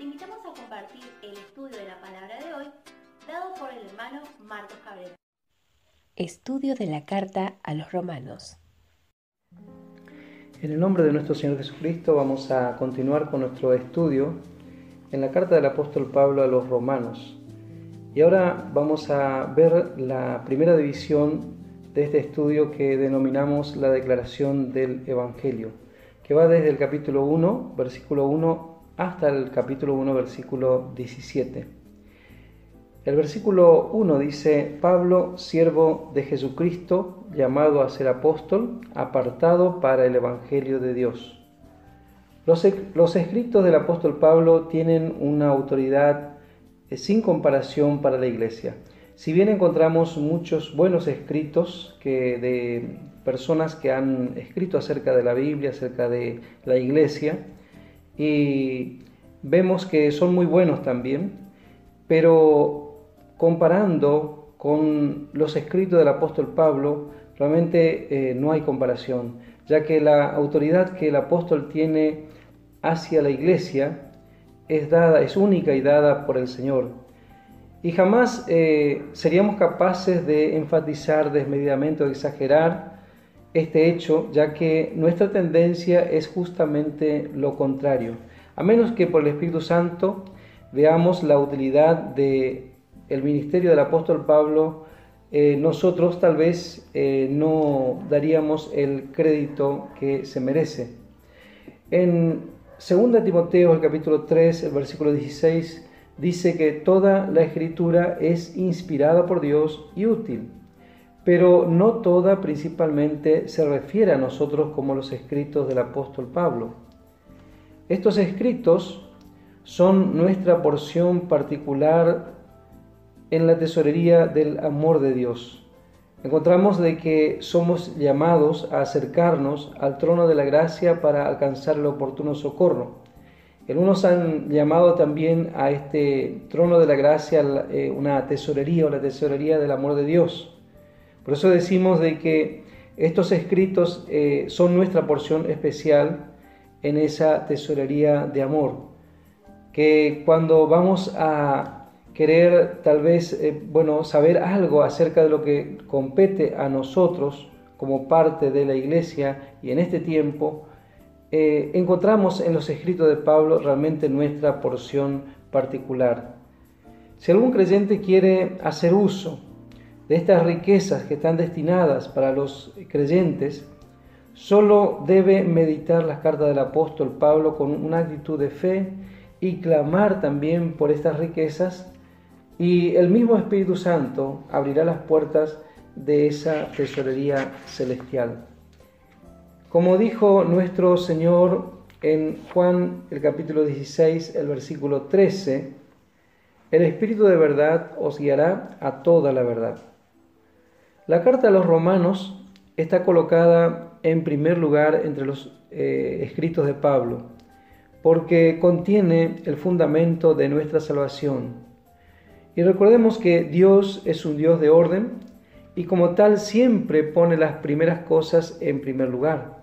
compartir el estudio de la palabra de hoy, dado por el hermano Marcos Cabrera. Estudio de la carta a los romanos. En el nombre de nuestro Señor Jesucristo vamos a continuar con nuestro estudio en la carta del apóstol Pablo a los romanos. Y ahora vamos a ver la primera división de este estudio que denominamos la declaración del Evangelio, que va desde el capítulo 1, versículo 1, hasta el capítulo 1, versículo 17. El versículo 1 dice, Pablo, siervo de Jesucristo, llamado a ser apóstol, apartado para el Evangelio de Dios. Los, los escritos del apóstol Pablo tienen una autoridad eh, sin comparación para la iglesia. Si bien encontramos muchos buenos escritos que de personas que han escrito acerca de la Biblia, acerca de la iglesia, y vemos que son muy buenos también, pero comparando con los escritos del apóstol Pablo, realmente eh, no hay comparación, ya que la autoridad que el apóstol tiene hacia la iglesia es dada, es única y dada por el Señor. Y jamás eh, seríamos capaces de enfatizar desmedidamente o exagerar este hecho, ya que nuestra tendencia es justamente lo contrario. A menos que por el Espíritu Santo veamos la utilidad del el ministerio del apóstol Pablo, eh, nosotros tal vez eh, no daríamos el crédito que se merece. En 2 Timoteo, el capítulo 3, el versículo 16, dice que toda la escritura es inspirada por Dios y útil, pero no toda principalmente se refiere a nosotros como los escritos del apóstol Pablo. Estos escritos son nuestra porción particular en la tesorería del amor de Dios. Encontramos de que somos llamados a acercarnos al trono de la gracia para alcanzar el oportuno socorro. Algunos han llamado también a este trono de la gracia eh, una tesorería o la tesorería del amor de Dios. Por eso decimos de que estos escritos eh, son nuestra porción especial en esa tesorería de amor. Que cuando vamos a querer tal vez, eh, bueno, saber algo acerca de lo que compete a nosotros como parte de la iglesia y en este tiempo, eh, encontramos en los escritos de Pablo realmente nuestra porción particular. Si algún creyente quiere hacer uso de estas riquezas que están destinadas para los creyentes, solo debe meditar las cartas del apóstol Pablo con una actitud de fe y clamar también por estas riquezas y el mismo Espíritu Santo abrirá las puertas de esa tesorería celestial. Como dijo nuestro Señor en Juan el capítulo 16, el versículo 13, el Espíritu de verdad os guiará a toda la verdad. La carta a los romanos está colocada en primer lugar entre los eh, escritos de Pablo, porque contiene el fundamento de nuestra salvación. Y recordemos que Dios es un Dios de orden y como tal siempre pone las primeras cosas en primer lugar.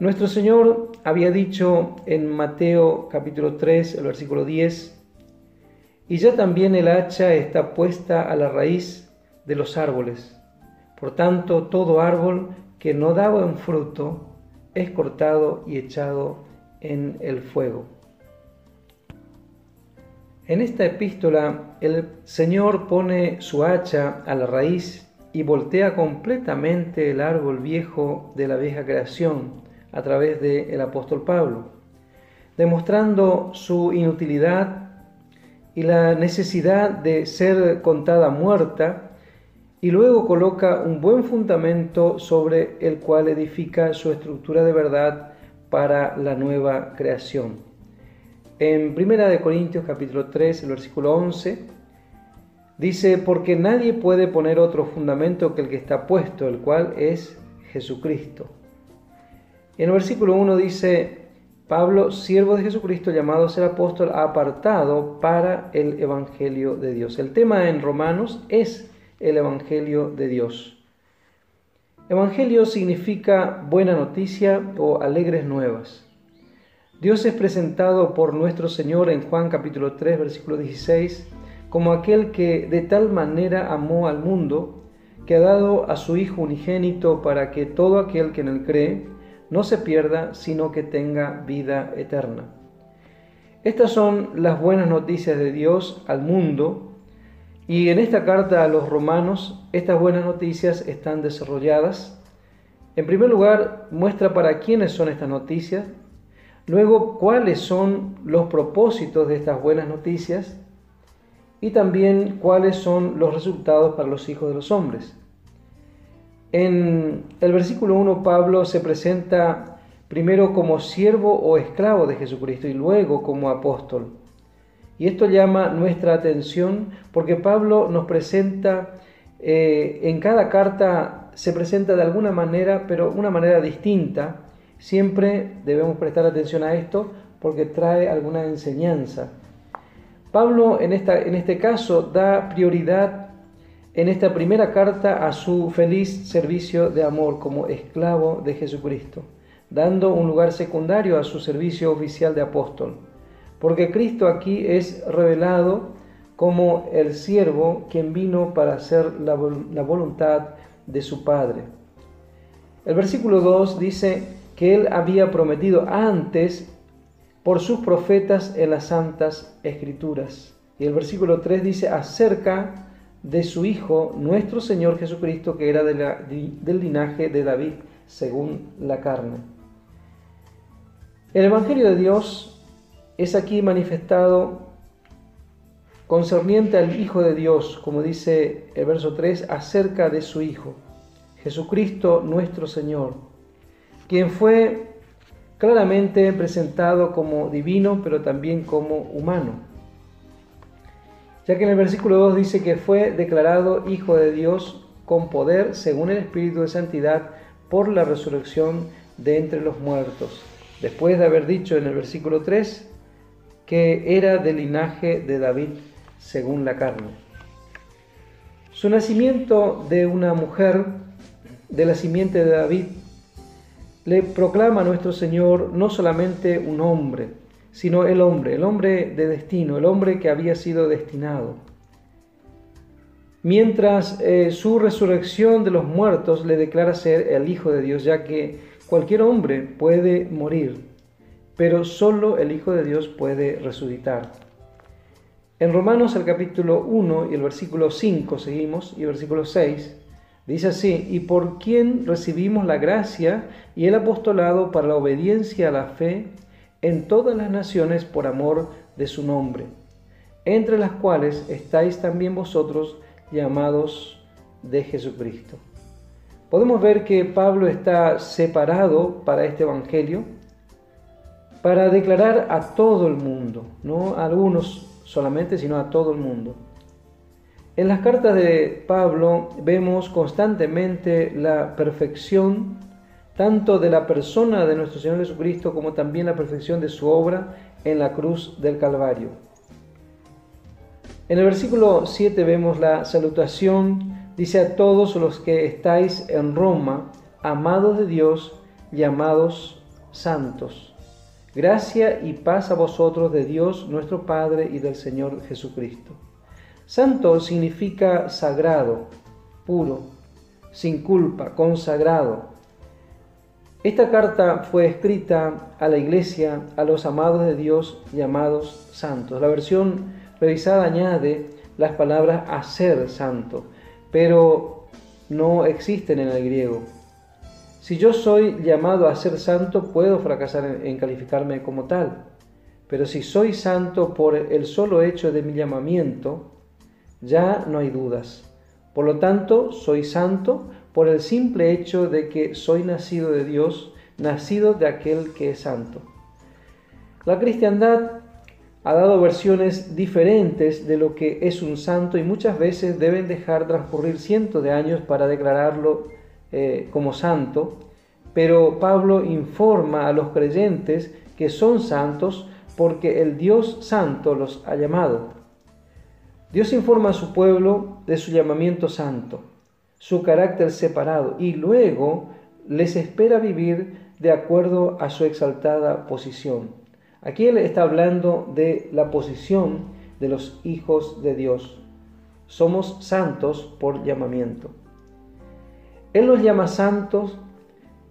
Nuestro Señor había dicho en Mateo capítulo 3, el versículo 10, y ya también el hacha está puesta a la raíz de los árboles. Por tanto, todo árbol que no da buen fruto es cortado y echado en el fuego. En esta epístola el Señor pone su hacha a la raíz y voltea completamente el árbol viejo de la vieja creación a través del apóstol Pablo, demostrando su inutilidad y la necesidad de ser contada muerta, y luego coloca un buen fundamento sobre el cual edifica su estructura de verdad para la nueva creación. En 1 Corintios capítulo 3, el versículo 11, dice, porque nadie puede poner otro fundamento que el que está puesto, el cual es Jesucristo. En el versículo 1 dice, Pablo, siervo de Jesucristo, llamado a ser apóstol, apartado para el Evangelio de Dios. El tema en Romanos es el Evangelio de Dios. Evangelio significa buena noticia o alegres nuevas. Dios es presentado por nuestro Señor en Juan capítulo 3, versículo 16, como aquel que de tal manera amó al mundo, que ha dado a su Hijo unigénito para que todo aquel que en él cree no se pierda, sino que tenga vida eterna. Estas son las buenas noticias de Dios al mundo y en esta carta a los romanos estas buenas noticias están desarrolladas. En primer lugar, muestra para quiénes son estas noticias, luego cuáles son los propósitos de estas buenas noticias y también cuáles son los resultados para los hijos de los hombres. En el versículo 1 Pablo se presenta primero como siervo o esclavo de Jesucristo y luego como apóstol. Y esto llama nuestra atención porque Pablo nos presenta, eh, en cada carta se presenta de alguna manera, pero una manera distinta. Siempre debemos prestar atención a esto porque trae alguna enseñanza. Pablo en, esta, en este caso da prioridad en esta primera carta a su feliz servicio de amor como esclavo de Jesucristo, dando un lugar secundario a su servicio oficial de apóstol, porque Cristo aquí es revelado como el siervo quien vino para hacer la, la voluntad de su Padre. El versículo 2 dice que él había prometido antes por sus profetas en las santas escrituras. Y el versículo 3 dice acerca de su Hijo, nuestro Señor Jesucristo, que era del linaje de David, según la carne. El Evangelio de Dios es aquí manifestado concerniente al Hijo de Dios, como dice el verso 3, acerca de su Hijo, Jesucristo nuestro Señor, quien fue claramente presentado como divino, pero también como humano. Ya que en el versículo 2 dice que fue declarado Hijo de Dios con poder según el Espíritu de Santidad por la resurrección de entre los muertos, después de haber dicho en el versículo 3 que era del linaje de David según la carne. Su nacimiento de una mujer de la simiente de David le proclama a nuestro Señor no solamente un hombre, sino el hombre, el hombre de destino, el hombre que había sido destinado. Mientras eh, su resurrección de los muertos le declara ser el Hijo de Dios, ya que cualquier hombre puede morir, pero solo el Hijo de Dios puede resucitar. En Romanos el capítulo 1 y el versículo 5 seguimos, y el versículo 6, dice así, y por quien recibimos la gracia y el apostolado para la obediencia a la fe, en todas las naciones por amor de su nombre, entre las cuales estáis también vosotros llamados de Jesucristo. Podemos ver que Pablo está separado para este Evangelio, para declarar a todo el mundo, no a algunos solamente, sino a todo el mundo. En las cartas de Pablo vemos constantemente la perfección tanto de la persona de nuestro Señor Jesucristo como también la perfección de su obra en la cruz del Calvario. En el versículo 7 vemos la salutación, dice a todos los que estáis en Roma, amados de Dios, llamados santos. Gracia y paz a vosotros de Dios nuestro Padre y del Señor Jesucristo. Santo significa sagrado, puro, sin culpa, consagrado, esta carta fue escrita a la iglesia, a los amados de Dios llamados santos. La versión revisada añade las palabras hacer santo, pero no existen en el griego. Si yo soy llamado a ser santo, puedo fracasar en calificarme como tal. Pero si soy santo por el solo hecho de mi llamamiento, ya no hay dudas. Por lo tanto, soy santo por el simple hecho de que soy nacido de Dios, nacido de aquel que es santo. La cristiandad ha dado versiones diferentes de lo que es un santo y muchas veces deben dejar transcurrir cientos de años para declararlo eh, como santo, pero Pablo informa a los creyentes que son santos porque el Dios santo los ha llamado. Dios informa a su pueblo de su llamamiento santo su carácter separado y luego les espera vivir de acuerdo a su exaltada posición. Aquí él está hablando de la posición de los hijos de Dios. Somos santos por llamamiento. Él los llama santos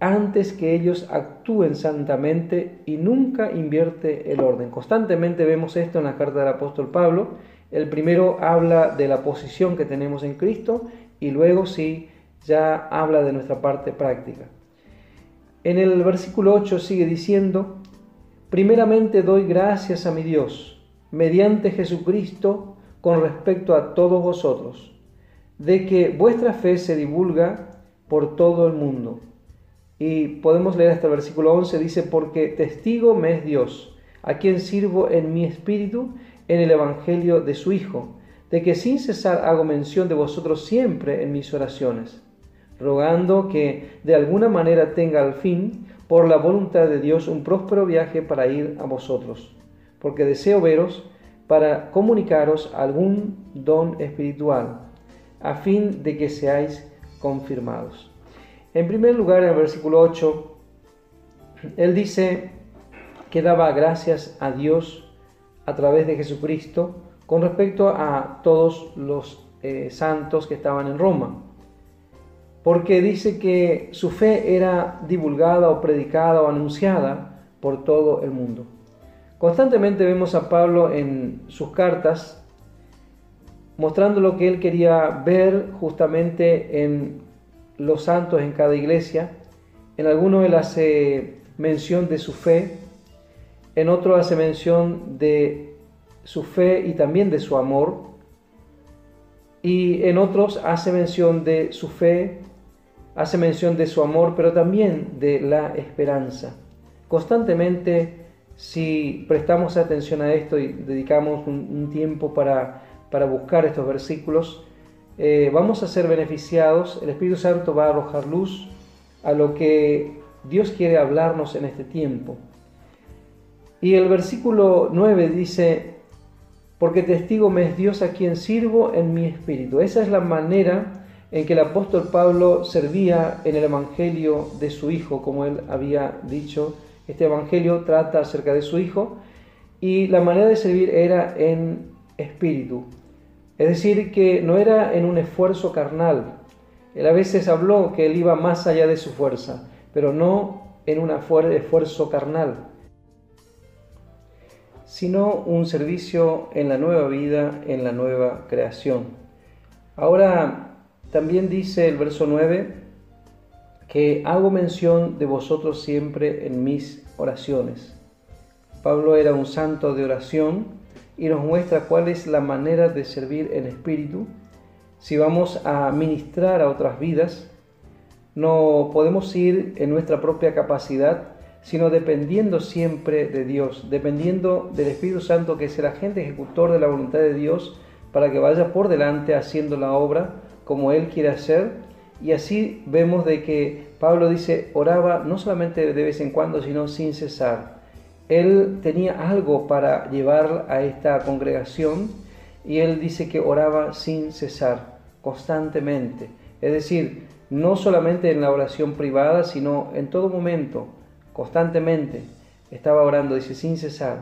antes que ellos actúen santamente y nunca invierte el orden. Constantemente vemos esto en la carta del apóstol Pablo. El primero habla de la posición que tenemos en Cristo y luego sí ya habla de nuestra parte práctica. En el versículo 8 sigue diciendo, primeramente doy gracias a mi Dios, mediante Jesucristo, con respecto a todos vosotros, de que vuestra fe se divulga por todo el mundo. Y podemos leer hasta el versículo 11, dice, porque testigo me es Dios, a quien sirvo en mi espíritu en el Evangelio de su Hijo, de que sin cesar hago mención de vosotros siempre en mis oraciones, rogando que de alguna manera tenga al fin, por la voluntad de Dios, un próspero viaje para ir a vosotros, porque deseo veros para comunicaros algún don espiritual, a fin de que seáis confirmados. En primer lugar, en el versículo 8, él dice que daba gracias a Dios a través de Jesucristo con respecto a todos los eh, santos que estaban en Roma. Porque dice que su fe era divulgada o predicada o anunciada por todo el mundo. Constantemente vemos a Pablo en sus cartas mostrando lo que él quería ver justamente en los santos en cada iglesia. En alguno él hace mención de su fe, en otro hace mención de su fe y también de su amor, y en otros hace mención de su fe, hace mención de su amor, pero también de la esperanza. Constantemente, si prestamos atención a esto y dedicamos un, tiempo para para buscar estos versículos, eh, vamos a ser beneficiados, el Espíritu Santo va a arrojar luz a lo que Dios quiere hablarnos en este tiempo. Y el versículo 9 dice, porque testigo me es Dios a quien sirvo en mi espíritu. Esa es la manera en que el apóstol Pablo servía en el Evangelio de su Hijo, como él había dicho. Este Evangelio trata acerca de su Hijo y la manera de servir era en espíritu. Es decir, que no era en un esfuerzo carnal. Él a veces habló que él iba más allá de su fuerza, pero no en un esfuerzo carnal, sino un servicio en la nueva vida, en la nueva creación. Ahora también dice el verso 9 que hago mención de vosotros siempre en mis oraciones. Pablo era un santo de oración y nos muestra cuál es la manera de servir en espíritu. Si vamos a ministrar a otras vidas, no podemos ir en nuestra propia capacidad, sino dependiendo siempre de Dios, dependiendo del Espíritu Santo que es el agente ejecutor de la voluntad de Dios para que vaya por delante haciendo la obra como Él quiere hacer. Y así vemos de que Pablo dice, oraba no solamente de vez en cuando, sino sin cesar él tenía algo para llevar a esta congregación y él dice que oraba sin cesar, constantemente. Es decir, no solamente en la oración privada, sino en todo momento, constantemente. Estaba orando, dice, sin cesar.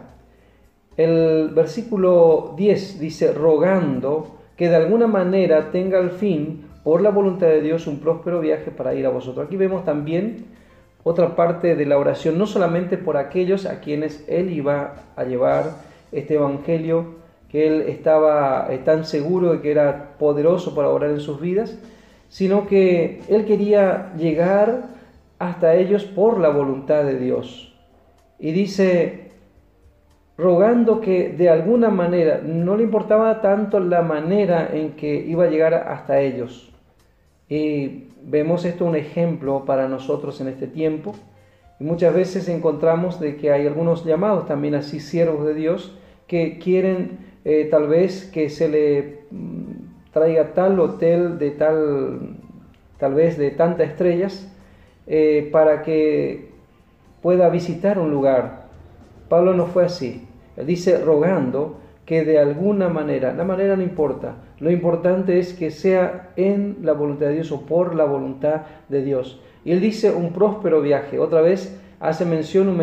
El versículo 10 dice, rogando que de alguna manera tenga al fin, por la voluntad de Dios, un próspero viaje para ir a vosotros. Aquí vemos también otra parte de la oración, no solamente por aquellos a quienes él iba a llevar este evangelio, que él estaba eh, tan seguro de que era poderoso para orar en sus vidas, sino que él quería llegar hasta ellos por la voluntad de Dios. Y dice, rogando que de alguna manera, no le importaba tanto la manera en que iba a llegar hasta ellos. Y vemos esto un ejemplo para nosotros en este tiempo. Y muchas veces encontramos de que hay algunos llamados también así siervos de Dios que quieren eh, tal vez que se le mm, traiga tal hotel de tal, tal vez de tantas estrellas eh, para que pueda visitar un lugar. Pablo no fue así. Dice rogando que de alguna manera, la manera no importa, lo importante es que sea en la voluntad de Dios o por la voluntad de Dios. Y él dice un próspero viaje. Otra vez hace mención,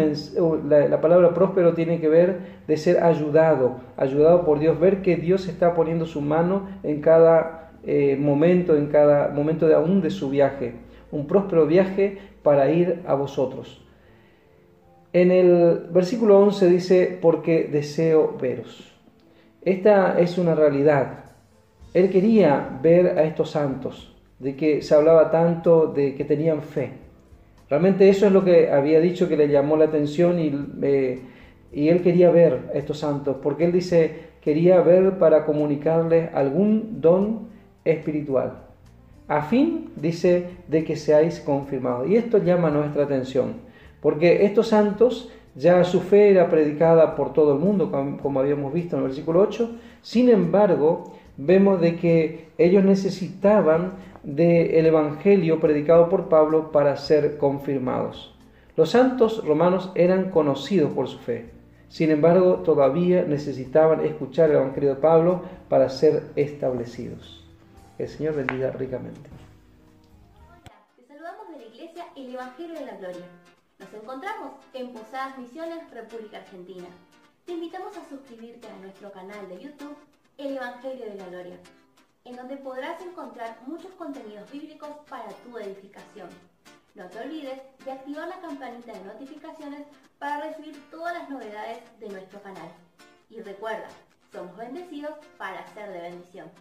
la, palabra próspero tiene que ver de ser ayudado, ayudado por Dios, ver que Dios está poniendo su mano en cada eh, momento, en cada momento de aún de su viaje, un próspero viaje para ir a vosotros. En el versículo 11 dice, porque deseo veros. Esta es una realidad. Él quería ver a estos santos, de que se hablaba tanto de que tenían fe. Realmente eso es lo que había dicho que le llamó la atención y, eh, y él quería ver a estos santos, porque él dice, quería ver para comunicarles algún don espiritual, a fin, dice, de que seáis confirmados. Y esto llama nuestra atención. Porque estos santos, ya su fe era predicada por todo el mundo, como habíamos visto en el versículo 8, sin embargo, vemos de que ellos necesitaban del Evangelio predicado por Pablo para ser confirmados. Los santos romanos eran conocidos por su fe, sin embargo, todavía necesitaban escuchar el Evangelio de Pablo para ser establecidos. El Señor bendiga ricamente. Te saludamos de la Iglesia El Evangelio de la Gloria. Nos encontramos en Posadas Misiones, República Argentina. Te invitamos a suscribirte a nuestro canal de YouTube, El Evangelio de la Gloria, en donde podrás encontrar muchos contenidos bíblicos para tu edificación. No te olvides de activar la campanita de notificaciones para recibir todas las novedades de nuestro canal. Y recuerda, somos bendecidos para ser de bendición.